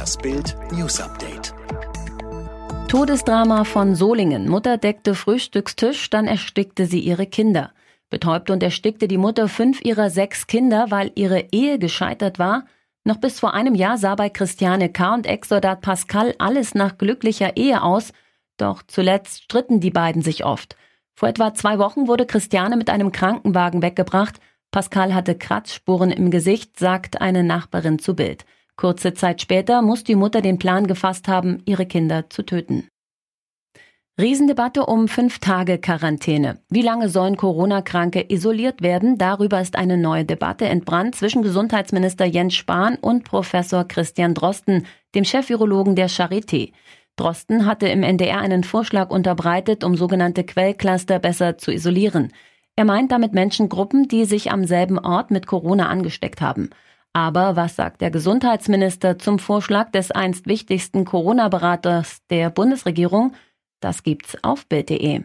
Das Bild News Update. Todesdrama von Solingen. Mutter deckte Frühstückstisch, dann erstickte sie ihre Kinder. Betäubte und erstickte die Mutter fünf ihrer sechs Kinder, weil ihre Ehe gescheitert war. Noch bis vor einem Jahr sah bei Christiane K. und Ex-Soldat Pascal alles nach glücklicher Ehe aus, doch zuletzt stritten die beiden sich oft. Vor etwa zwei Wochen wurde Christiane mit einem Krankenwagen weggebracht. Pascal hatte Kratzspuren im Gesicht, sagt eine Nachbarin zu Bild. Kurze Zeit später muss die Mutter den Plan gefasst haben, ihre Kinder zu töten. Riesendebatte um fünf Tage Quarantäne. Wie lange sollen Corona-Kranke isoliert werden? Darüber ist eine neue Debatte entbrannt zwischen Gesundheitsminister Jens Spahn und Professor Christian Drosten, dem Chef-Virologen der Charité. Drosten hatte im NDR einen Vorschlag unterbreitet, um sogenannte Quellcluster besser zu isolieren. Er meint damit Menschengruppen, die sich am selben Ort mit Corona angesteckt haben. Aber was sagt der Gesundheitsminister zum Vorschlag des einst wichtigsten Corona-Beraters der Bundesregierung? Das gibt's auf Bild.de.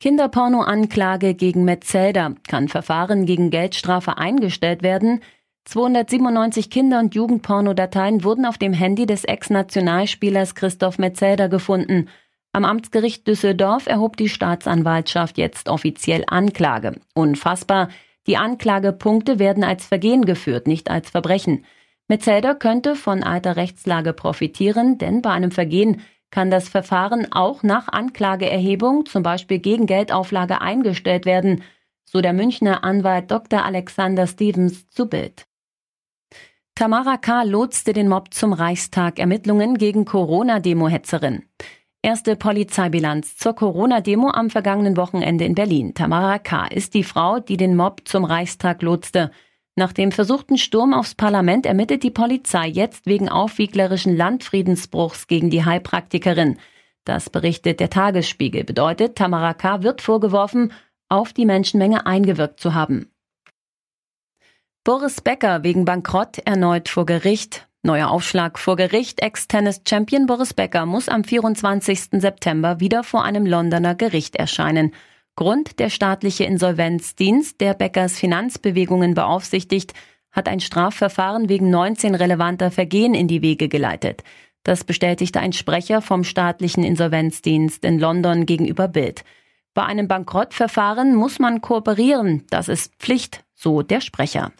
Kinderporno-Anklage gegen Metzelder. Kann Verfahren gegen Geldstrafe eingestellt werden? 297 Kinder- und Jugendpornodateien wurden auf dem Handy des Ex-Nationalspielers Christoph Metzelder gefunden. Am Amtsgericht Düsseldorf erhob die Staatsanwaltschaft jetzt offiziell Anklage. Unfassbar. Die Anklagepunkte werden als Vergehen geführt, nicht als Verbrechen. Metzelder könnte von alter Rechtslage profitieren, denn bei einem Vergehen kann das Verfahren auch nach Anklageerhebung, zum Beispiel gegen Geldauflage, eingestellt werden, so der Münchner Anwalt Dr. Alexander Stevens zu Bild. Tamara K. lotste den Mob zum Reichstag Ermittlungen gegen Corona-Demo-Hetzerin. Erste Polizeibilanz zur Corona-Demo am vergangenen Wochenende in Berlin. Tamara K. ist die Frau, die den Mob zum Reichstag lotste. Nach dem versuchten Sturm aufs Parlament ermittelt die Polizei jetzt wegen aufwieglerischen Landfriedensbruchs gegen die Heilpraktikerin. Das berichtet der Tagesspiegel. Bedeutet, Tamara K. wird vorgeworfen, auf die Menschenmenge eingewirkt zu haben. Boris Becker wegen Bankrott erneut vor Gericht. Neuer Aufschlag vor Gericht. Ex-Tennis-Champion Boris Becker muss am 24. September wieder vor einem Londoner Gericht erscheinen. Grund der staatliche Insolvenzdienst, der Beckers Finanzbewegungen beaufsichtigt, hat ein Strafverfahren wegen 19 relevanter Vergehen in die Wege geleitet. Das bestätigte ein Sprecher vom staatlichen Insolvenzdienst in London gegenüber Bild. Bei einem Bankrottverfahren muss man kooperieren, das ist Pflicht, so der Sprecher.